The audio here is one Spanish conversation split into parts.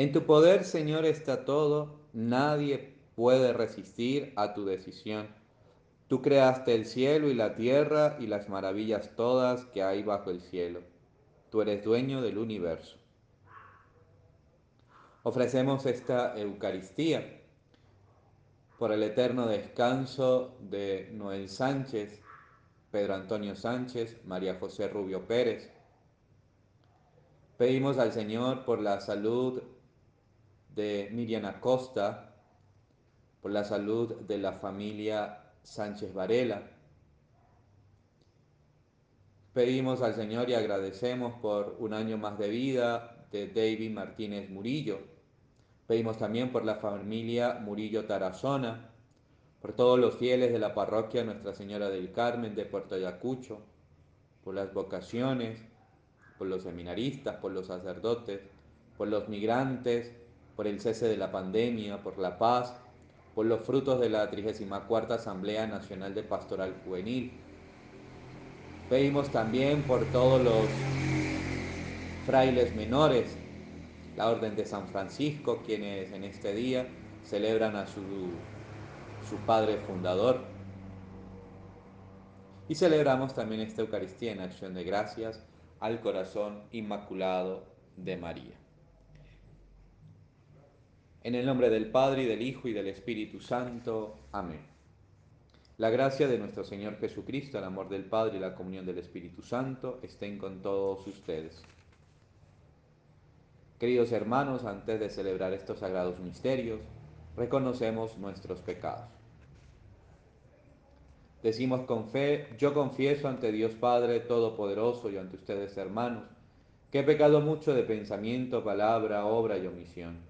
En tu poder, Señor, está todo, nadie puede resistir a tu decisión. Tú creaste el cielo y la tierra y las maravillas todas que hay bajo el cielo. Tú eres dueño del universo. Ofrecemos esta Eucaristía por el eterno descanso de Noel Sánchez, Pedro Antonio Sánchez, María José Rubio Pérez. Pedimos al Señor por la salud de Miriam Acosta, por la salud de la familia Sánchez Varela. Pedimos al Señor y agradecemos por un año más de vida de David Martínez Murillo. Pedimos también por la familia Murillo Tarazona, por todos los fieles de la parroquia Nuestra Señora del Carmen de Puerto Ayacucho, por las vocaciones, por los seminaristas, por los sacerdotes, por los migrantes, por el cese de la pandemia, por la paz, por los frutos de la 34 Asamblea Nacional de Pastoral Juvenil. Pedimos también por todos los frailes menores la Orden de San Francisco, quienes en este día celebran a su, su Padre Fundador. Y celebramos también esta Eucaristía en acción de gracias al corazón inmaculado de María. En el nombre del Padre y del Hijo y del Espíritu Santo. Amén. La gracia de nuestro Señor Jesucristo, el amor del Padre y la comunión del Espíritu Santo estén con todos ustedes. Queridos hermanos, antes de celebrar estos sagrados misterios, reconocemos nuestros pecados. Decimos con fe, yo confieso ante Dios Padre Todopoderoso y ante ustedes hermanos, que he pecado mucho de pensamiento, palabra, obra y omisión,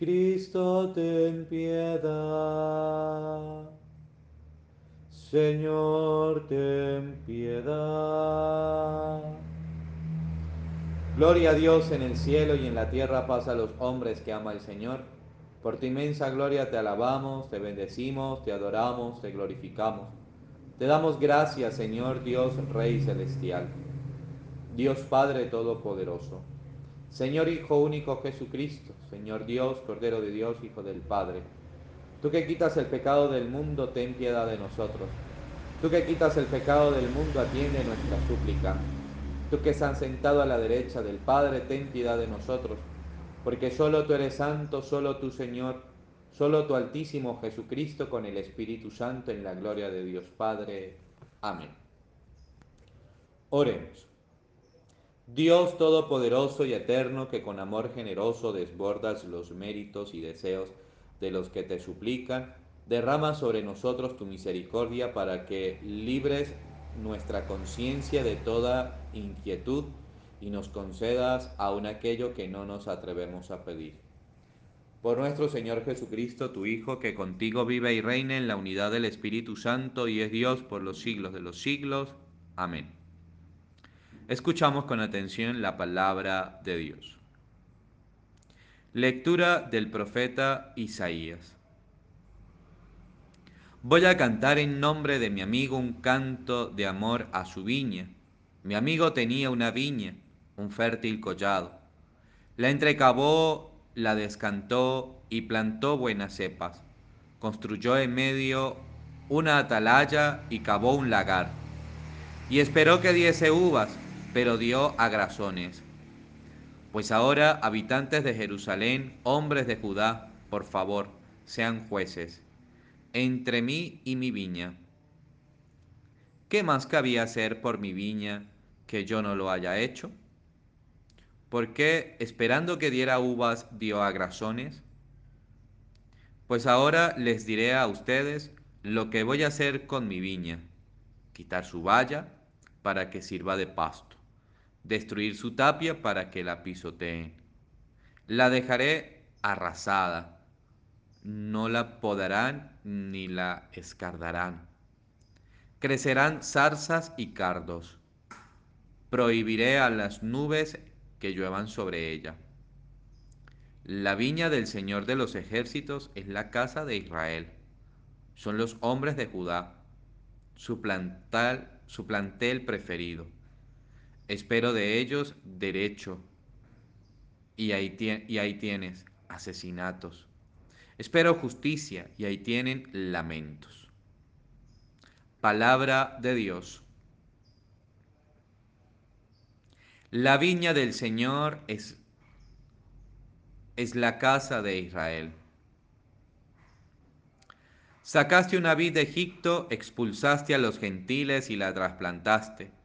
Cristo, ten piedad. Señor, ten piedad. Gloria a Dios en el cielo y en la tierra paz a los hombres que ama el Señor. Por tu inmensa gloria te alabamos, te bendecimos, te adoramos, te glorificamos. Te damos gracias, Señor Dios, Rey Celestial. Dios Padre Todopoderoso. Señor Hijo único Jesucristo, Señor Dios, Cordero de Dios, Hijo del Padre. Tú que quitas el pecado del mundo, ten piedad de nosotros. Tú que quitas el pecado del mundo, atiende nuestra súplica. Tú que estás sentado a la derecha del Padre, ten piedad de nosotros porque solo tú eres santo, solo tú Señor, solo tu Altísimo Jesucristo con el Espíritu Santo en la gloria de Dios Padre. Amén. Oremos. Dios Todopoderoso y Eterno, que con amor generoso desbordas los méritos y deseos de los que te suplican, derrama sobre nosotros tu misericordia para que libres nuestra conciencia de toda inquietud y nos concedas aún aquello que no nos atrevemos a pedir. Por nuestro Señor Jesucristo, tu Hijo, que contigo vive y reina en la unidad del Espíritu Santo y es Dios por los siglos de los siglos. Amén. Escuchamos con atención la palabra de Dios. Lectura del profeta Isaías. Voy a cantar en nombre de mi amigo un canto de amor a su viña. Mi amigo tenía una viña un fértil collado. La entrecavó, la descantó y plantó buenas cepas. Construyó en medio una atalaya y cavó un lagar. Y esperó que diese uvas, pero dio agrazones. Pues ahora, habitantes de Jerusalén, hombres de Judá, por favor, sean jueces, entre mí y mi viña. ¿Qué más cabía hacer por mi viña que yo no lo haya hecho? ¿Por qué, esperando que diera uvas, dio agrazones? Pues ahora les diré a ustedes lo que voy a hacer con mi viña. Quitar su valla para que sirva de pasto. Destruir su tapia para que la pisoteen. La dejaré arrasada, no la podarán ni la escardarán. Crecerán zarzas y cardos. Prohibiré a las nubes que lluevan sobre ella. La viña del Señor de los ejércitos es la casa de Israel. Son los hombres de Judá, su plantel, preferido. Espero de ellos derecho. Y ahí, y ahí tienes asesinatos. Espero justicia y ahí tienen lamentos. Palabra de Dios. La viña del Señor es, es la casa de Israel. Sacaste una vid de Egipto, expulsaste a los gentiles y la trasplantaste.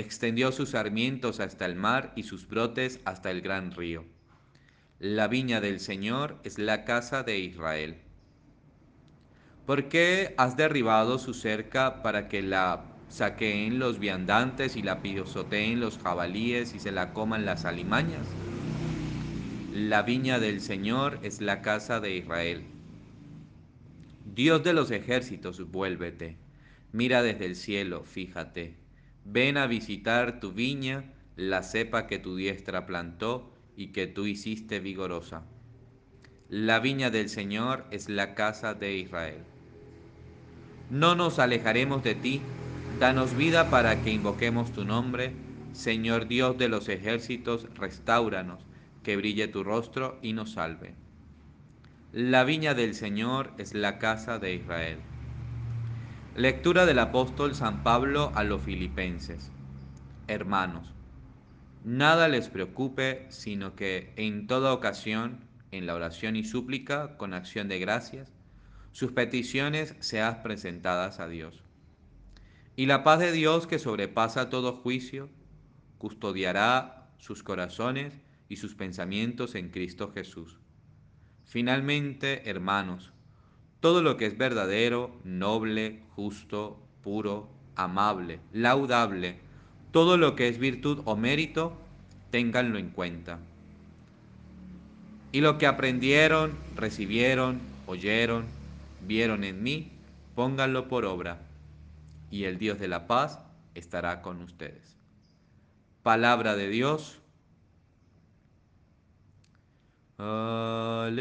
Extendió sus sarmientos hasta el mar y sus brotes hasta el gran río. La viña del Señor es la casa de Israel. ¿Por qué has derribado su cerca para que la saqueen los viandantes y la pisoteen los jabalíes y se la coman las alimañas? La viña del Señor es la casa de Israel. Dios de los ejércitos, vuélvete. Mira desde el cielo, fíjate. Ven a visitar tu viña, la cepa que tu diestra plantó y que tú hiciste vigorosa. La viña del Señor es la casa de Israel. No nos alejaremos de ti, danos vida para que invoquemos tu nombre. Señor Dios de los ejércitos, restauranos, que brille tu rostro y nos salve. La viña del Señor es la casa de Israel. Lectura del apóstol San Pablo a los filipenses. Hermanos, Nada les preocupe, sino que en toda ocasión, en la oración y súplica, con acción de gracias, sus peticiones sean presentadas a Dios. Y la paz de Dios, que sobrepasa todo juicio, custodiará sus corazones y sus pensamientos en Cristo Jesús. Finalmente, hermanos, todo lo que es verdadero, noble, justo, puro, amable, laudable, todo lo que es virtud o mérito, ténganlo en cuenta. Y lo que aprendieron, recibieron, oyeron, vieron en mí, pónganlo por obra, y el Dios de la paz estará con ustedes. Palabra de Dios. Aleluya,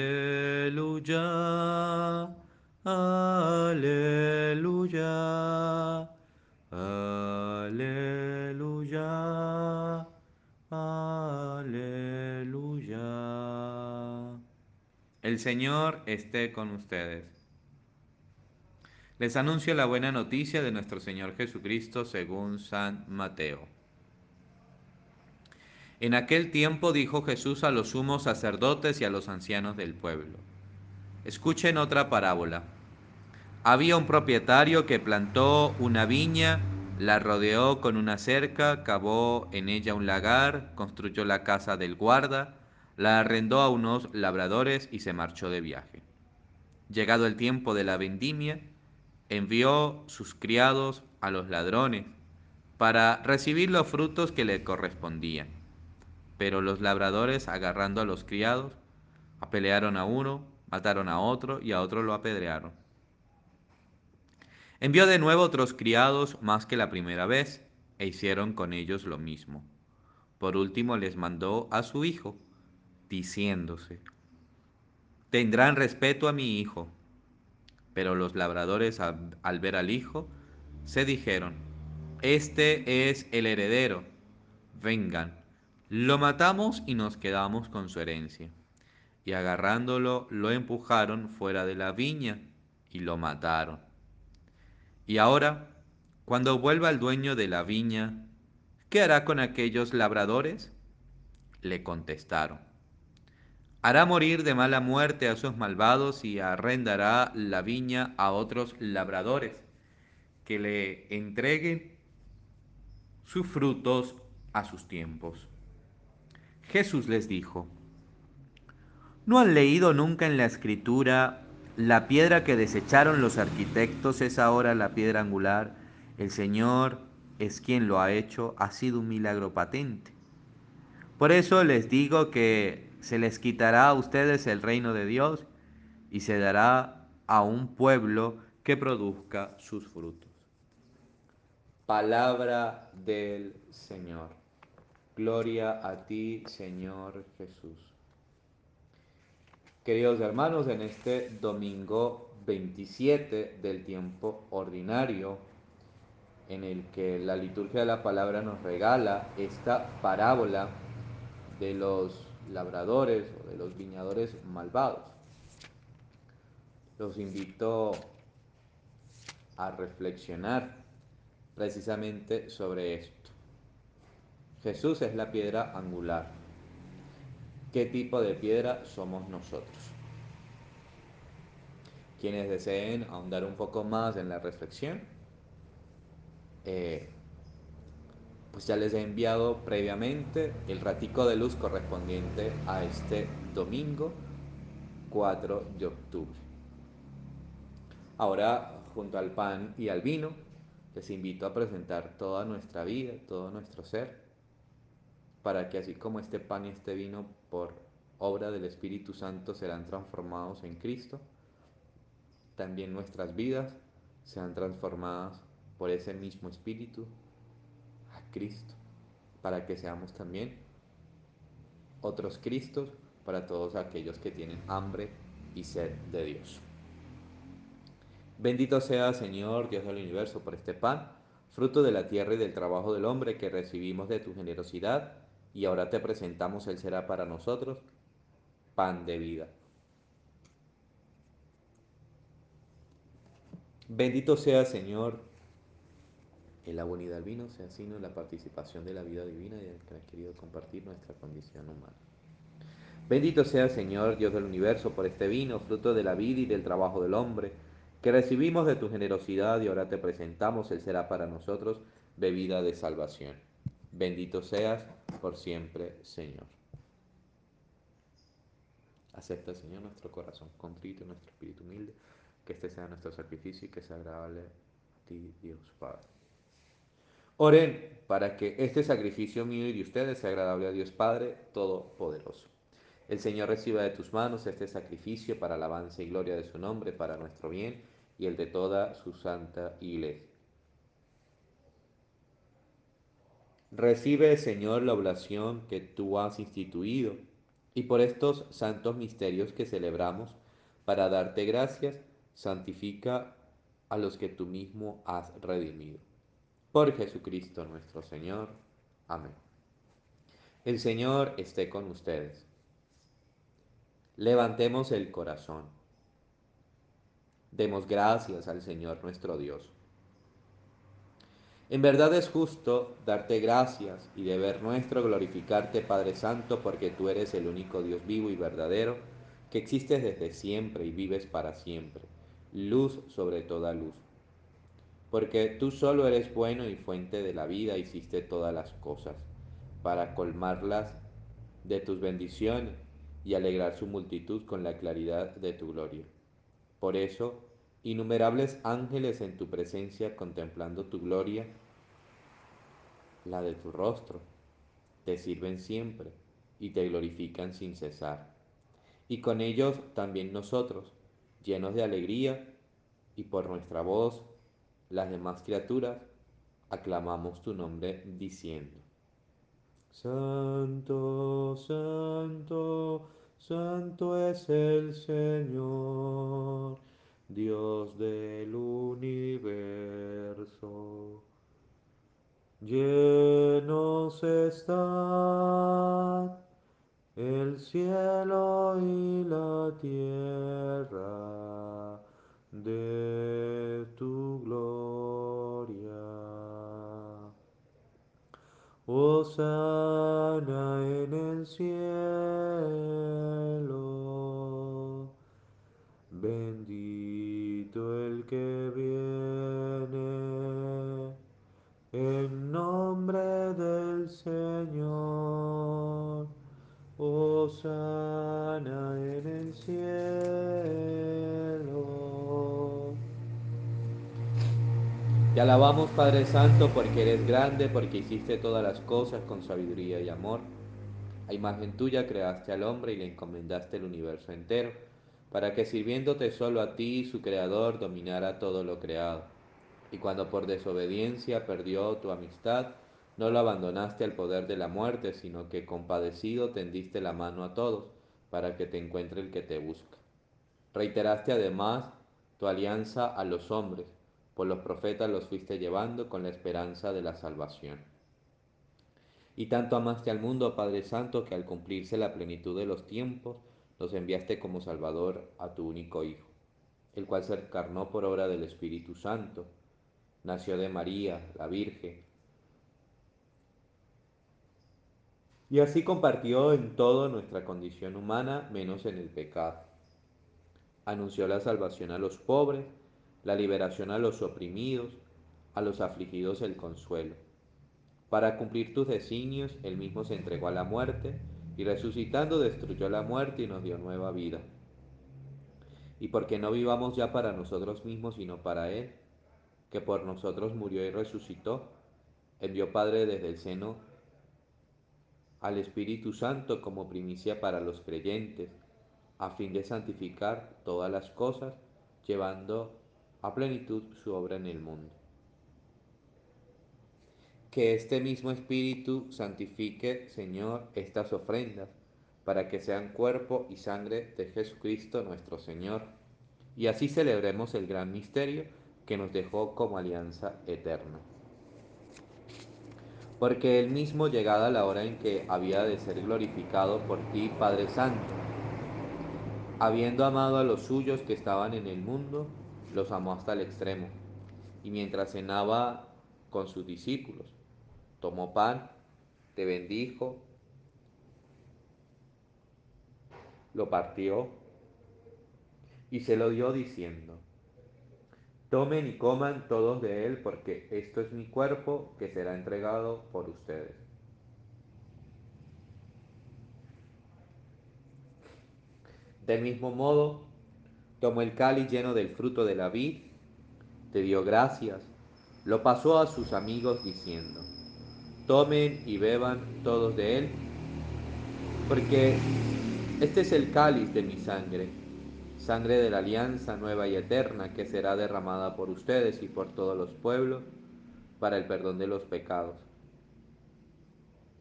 aleluya. Aleluya, aleluya. El Señor esté con ustedes. Les anuncio la buena noticia de nuestro Señor Jesucristo según San Mateo. En aquel tiempo dijo Jesús a los sumos sacerdotes y a los ancianos del pueblo, escuchen otra parábola. Había un propietario que plantó una viña, la rodeó con una cerca, cavó en ella un lagar, construyó la casa del guarda, la arrendó a unos labradores y se marchó de viaje. Llegado el tiempo de la vendimia, envió sus criados a los ladrones para recibir los frutos que le correspondían. Pero los labradores, agarrando a los criados, apelearon a uno, mataron a otro y a otro lo apedrearon. Envió de nuevo otros criados más que la primera vez, e hicieron con ellos lo mismo. Por último les mandó a su hijo, diciéndose, tendrán respeto a mi hijo. Pero los labradores al, ver al hijo, se dijeron, este es el heredero, vengan, lo matamos y nos quedamos con su herencia. Y agarrándolo, lo empujaron fuera de la viña y lo mataron. Y ahora, cuando vuelva el dueño de la viña, ¿qué hará con aquellos labradores? Le contestaron. Hará morir de mala muerte a esos malvados y arrendará la viña a otros labradores que le entreguen sus frutos a sus tiempos. Jesús les dijo, ¿no han leído nunca en la escritura la piedra que desecharon los arquitectos es ahora la piedra angular. El Señor es quien lo ha hecho. Ha sido un milagro patente. Por eso les digo que se les quitará a ustedes el reino de Dios y se dará a un pueblo que produzca sus frutos. Palabra del Señor. Gloria a ti, Señor Jesús. Queridos hermanos, en este domingo 27 del tiempo ordinario, en el que la liturgia de la palabra nos regala esta parábola de los labradores o de los viñadores malvados. Los invito a reflexionar precisamente sobre esto. Jesús es la piedra angular. ¿Qué tipo de piedra somos nosotros? Quienes deseen ahondar un poco más en la reflexión, eh, pues ya les he enviado previamente el ratico de luz correspondiente a este domingo 4 de octubre. Ahora, junto al pan y al vino, les invito a presentar toda nuestra vida, todo nuestro ser, para que así como este pan y este vino por obra del Espíritu Santo serán transformados en Cristo, también nuestras vidas sean transformadas por ese mismo Espíritu a Cristo, para que seamos también otros Cristos para todos aquellos que tienen hambre y sed de Dios. Bendito sea, Señor, Dios del universo, por este pan, fruto de la tierra y del trabajo del hombre que recibimos de tu generosidad, y ahora te presentamos, Él será para nosotros pan de vida. Bendito sea, Señor, el la unidad del vino sea sino la participación de la vida divina y el que ha querido compartir nuestra condición humana. Bendito sea, Señor, Dios del universo, por este vino, fruto de la vida y del trabajo del hombre, que recibimos de tu generosidad y ahora te presentamos, Él será para nosotros bebida de salvación. Bendito seas por siempre, Señor. Acepta, Señor, nuestro corazón contrito, nuestro espíritu humilde, que este sea nuestro sacrificio y que sea agradable a ti, Dios Padre. Oren para que este sacrificio mío y de ustedes sea agradable a Dios Padre Todopoderoso. El Señor reciba de tus manos este sacrificio para alabanza y gloria de su nombre, para nuestro bien y el de toda su santa iglesia. Recibe, Señor, la oblación que tú has instituido y por estos santos misterios que celebramos, para darte gracias, santifica a los que tú mismo has redimido por Jesucristo nuestro Señor. Amén. El Señor esté con ustedes. Levantemos el corazón. Demos gracias al Señor nuestro Dios. En verdad es justo darte gracias y deber nuestro glorificarte, Padre Santo, porque tú eres el único Dios vivo y verdadero, que existes desde siempre y vives para siempre, luz sobre toda luz porque tú solo eres bueno y fuente de la vida, hiciste todas las cosas, para colmarlas de tus bendiciones y alegrar su multitud con la claridad de tu gloria. Por eso, innumerables ángeles en tu presencia contemplando tu gloria, la de tu rostro, te sirven siempre y te glorifican sin cesar. Y con ellos también nosotros, llenos de alegría y por nuestra voz las demás criaturas aclamamos tu nombre diciendo, Santo, Santo, Santo es el Señor, Dios del universo. Llenos están el cielo y la tierra de tu gloria. Osana en el cielo, Señor. Osana en el cielo. Te alabamos Padre Santo porque eres grande, porque hiciste todas las cosas con sabiduría y amor. A imagen tuya creaste al hombre y le encomendaste el universo entero. para que sirviéndote solo a ti, su creador, dominara todo lo creado. Y cuando por desobediencia perdió tu amistad, no lo abandonaste al poder de la muerte, sino que compadecido tendiste la mano a todos, para que te encuentre el que te busca. Reiteraste además tu alianza a los hombres, por los profetas los fuiste llevando con la esperanza de la salvación. Y tanto amaste al mundo, Padre Santo, que al cumplirse la plenitud de los tiempos, los enviaste como Salvador a tu único Hijo, el cual se encarnó por obra del Espíritu Santo, nació de María, la Virgen, y así compartió en todo nuestra condición humana, menos en el pecado. Anunció la salvación a los pobres, la liberación a los oprimidos, a los afligidos el consuelo. Para cumplir tus designios, él mismo se entregó a la muerte y resucitando destruyó la muerte y nos dio nueva vida. Y porque no vivamos ya para nosotros mismos, sino para Él, que por nosotros murió y resucitó, envió Padre desde el seno al Espíritu Santo como primicia para los creyentes, a fin de santificar todas las cosas, llevando a plenitud su obra en el mundo. Que este mismo Espíritu santifique, Señor, estas ofrendas, para que sean cuerpo y sangre de Jesucristo nuestro Señor, y así celebremos el gran misterio que nos dejó como alianza eterna. Porque él mismo, llegada la hora en que había de ser glorificado por ti, Padre Santo, habiendo amado a los suyos que estaban en el mundo, los amó hasta el extremo. Y mientras cenaba con sus discípulos, tomó pan, te bendijo, lo partió y se lo dio diciendo, tomen y coman todos de él porque esto es mi cuerpo que será entregado por ustedes. Del mismo modo, tomó el cáliz lleno del fruto de la vid, te dio gracias, lo pasó a sus amigos diciendo, tomen y beban todos de él, porque este es el cáliz de mi sangre, sangre de la alianza nueva y eterna que será derramada por ustedes y por todos los pueblos para el perdón de los pecados.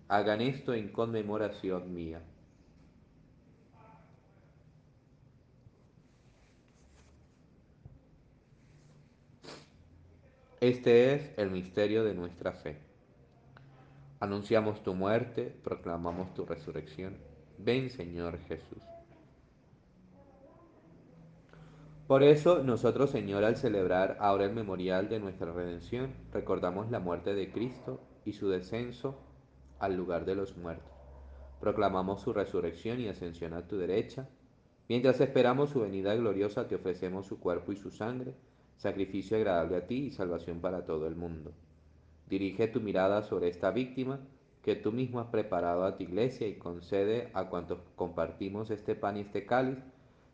Hagan esto en conmemoración mía. Este es el misterio de nuestra fe. Anunciamos tu muerte, proclamamos tu resurrección. Ven Señor Jesús. Por eso nosotros, Señor, al celebrar ahora el memorial de nuestra redención, recordamos la muerte de Cristo y su descenso al lugar de los muertos. Proclamamos su resurrección y ascensión a tu derecha. Mientras esperamos su venida gloriosa, te ofrecemos su cuerpo y su sangre sacrificio agradable a ti y salvación para todo el mundo. Dirige tu mirada sobre esta víctima que tú mismo has preparado a tu iglesia y concede a cuantos compartimos este pan y este cáliz,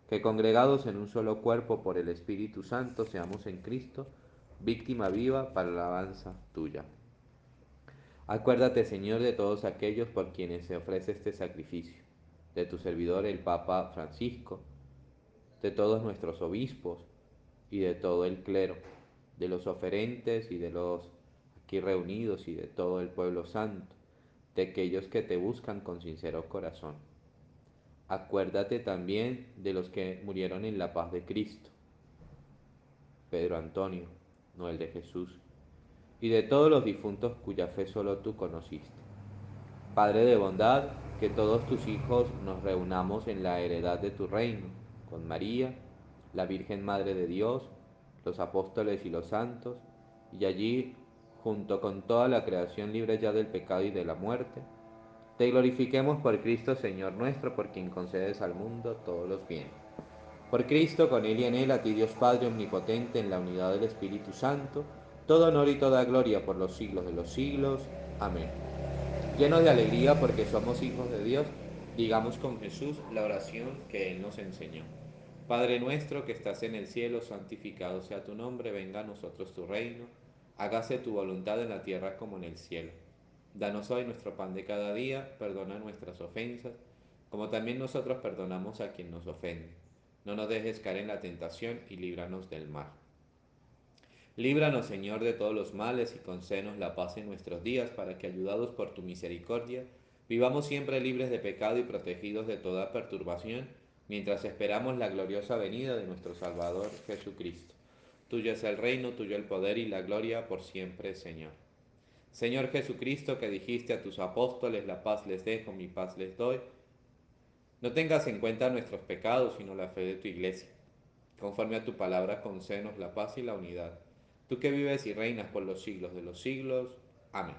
que congregados en un solo cuerpo por el Espíritu Santo seamos en Cristo, víctima viva para la alabanza tuya. Acuérdate, Señor, de todos aquellos por quienes se ofrece este sacrificio, de tu servidor el Papa Francisco, de todos nuestros obispos, y de todo el clero, de los oferentes y de los aquí reunidos y de todo el pueblo santo, de aquellos que te buscan con sincero corazón. Acuérdate también de los que murieron en la paz de Cristo, Pedro Antonio, Noel de Jesús, y de todos los difuntos cuya fe solo tú conociste. Padre de bondad, que todos tus hijos nos reunamos en la heredad de tu reino, con María, la Virgen Madre de Dios, los apóstoles y los santos, y allí, junto con toda la creación libre ya del pecado y de la muerte, te glorifiquemos por Cristo Señor nuestro, por quien concedes al mundo todos los bienes. Por Cristo, con Él y en Él, a ti Dios Padre Omnipotente, en la unidad del Espíritu Santo, todo honor y toda gloria por los siglos de los siglos. Amén. Llenos de alegría porque somos hijos de Dios, digamos con Jesús la oración que Él nos enseñó. Padre nuestro que estás en el cielo, santificado sea tu nombre, venga a nosotros tu reino, hágase tu voluntad en la tierra como en el cielo. Danos hoy nuestro pan de cada día, perdona nuestras ofensas, como también nosotros perdonamos a quien nos ofende. no nos dejes caer en la tentación y líbranos del mal. Líbranos, Señor, de todos los males y concédenos la paz en nuestros días, para que, ayudados por tu misericordia, vivamos siempre libres de pecado y protegidos de toda perturbación, mientras esperamos la gloriosa venida de nuestro Salvador Jesucristo. Tuyo es el reino, tuyo el poder y la gloria por siempre, Señor. Señor Jesucristo, que dijiste a tus apóstoles, la paz les dejo, mi paz les doy, no tengas en cuenta nuestros pecados, sino la fe de tu iglesia. Conforme a tu palabra, concédenos la paz y la unidad. Tú que vives y reinas por los siglos de los siglos. Amén.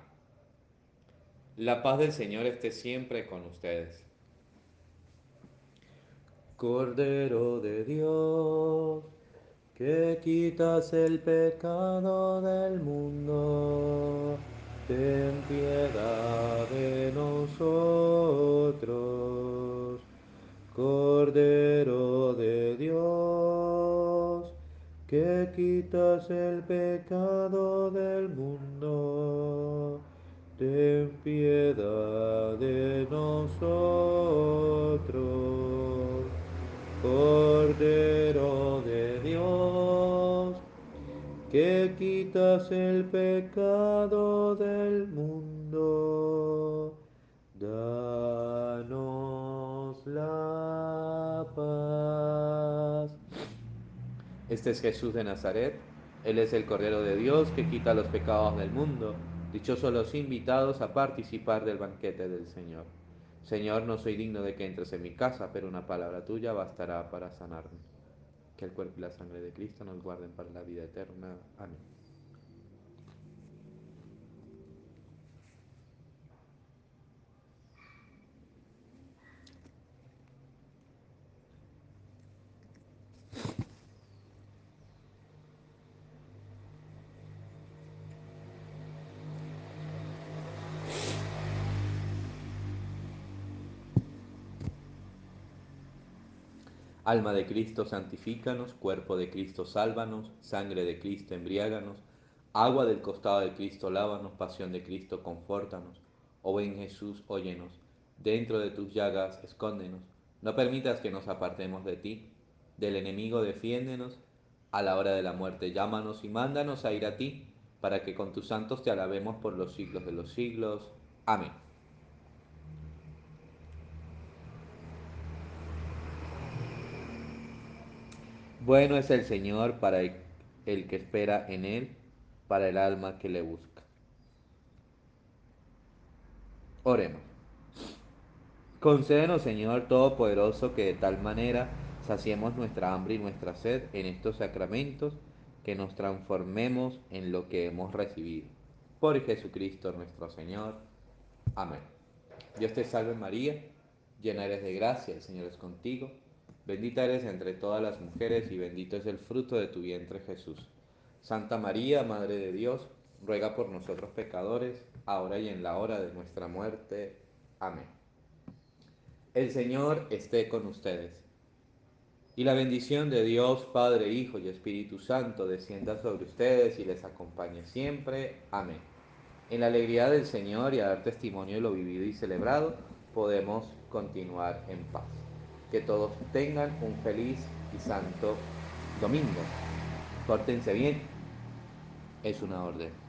La paz del Señor esté siempre con ustedes. Cordero de Dios, que quitas el pecado del mundo, ten piedad de nosotros. Cordero de Dios, que quitas el pecado Este es Jesús de Nazaret, Él es el Cordero de Dios que quita los pecados del mundo. Dichosos los invitados a participar del banquete del Señor. Señor, no soy digno de que entres en mi casa, pero una palabra tuya bastará para sanarme. Que el cuerpo y la sangre de Cristo nos guarden para la vida eterna. Amén. Alma de Cristo, santifícanos, cuerpo de Cristo, sálvanos, sangre de Cristo, embriáganos, agua del costado de Cristo, lávanos, pasión de Cristo, confórtanos. Oh ven Jesús, óyenos, dentro de tus llagas, escóndenos, no permitas que nos apartemos de ti, del enemigo defiéndenos, a la hora de la muerte llámanos y mándanos a ir a ti, para que con tus santos te alabemos por los siglos de los siglos. Amén. Bueno es el Señor para el que espera en Él, para el alma que le busca. Oremos. Concédenos, Señor Todopoderoso, que de tal manera saciemos nuestra hambre y nuestra sed en estos sacramentos, que nos transformemos en lo que hemos recibido. Por Jesucristo nuestro Señor. Amén. Dios te salve María, llena eres de gracia, el Señor es contigo. Bendita eres entre todas las mujeres y bendito es el fruto de tu vientre Jesús. Santa María, Madre de Dios, ruega por nosotros pecadores, ahora y en la hora de nuestra muerte. Amén. El Señor esté con ustedes. Y la bendición de Dios, Padre, Hijo y Espíritu Santo descienda sobre ustedes y les acompañe siempre. Amén. En la alegría del Señor y a dar testimonio de lo vivido y celebrado, podemos continuar en paz que todos tengan un feliz y santo domingo. Pórtense bien. Es una orden.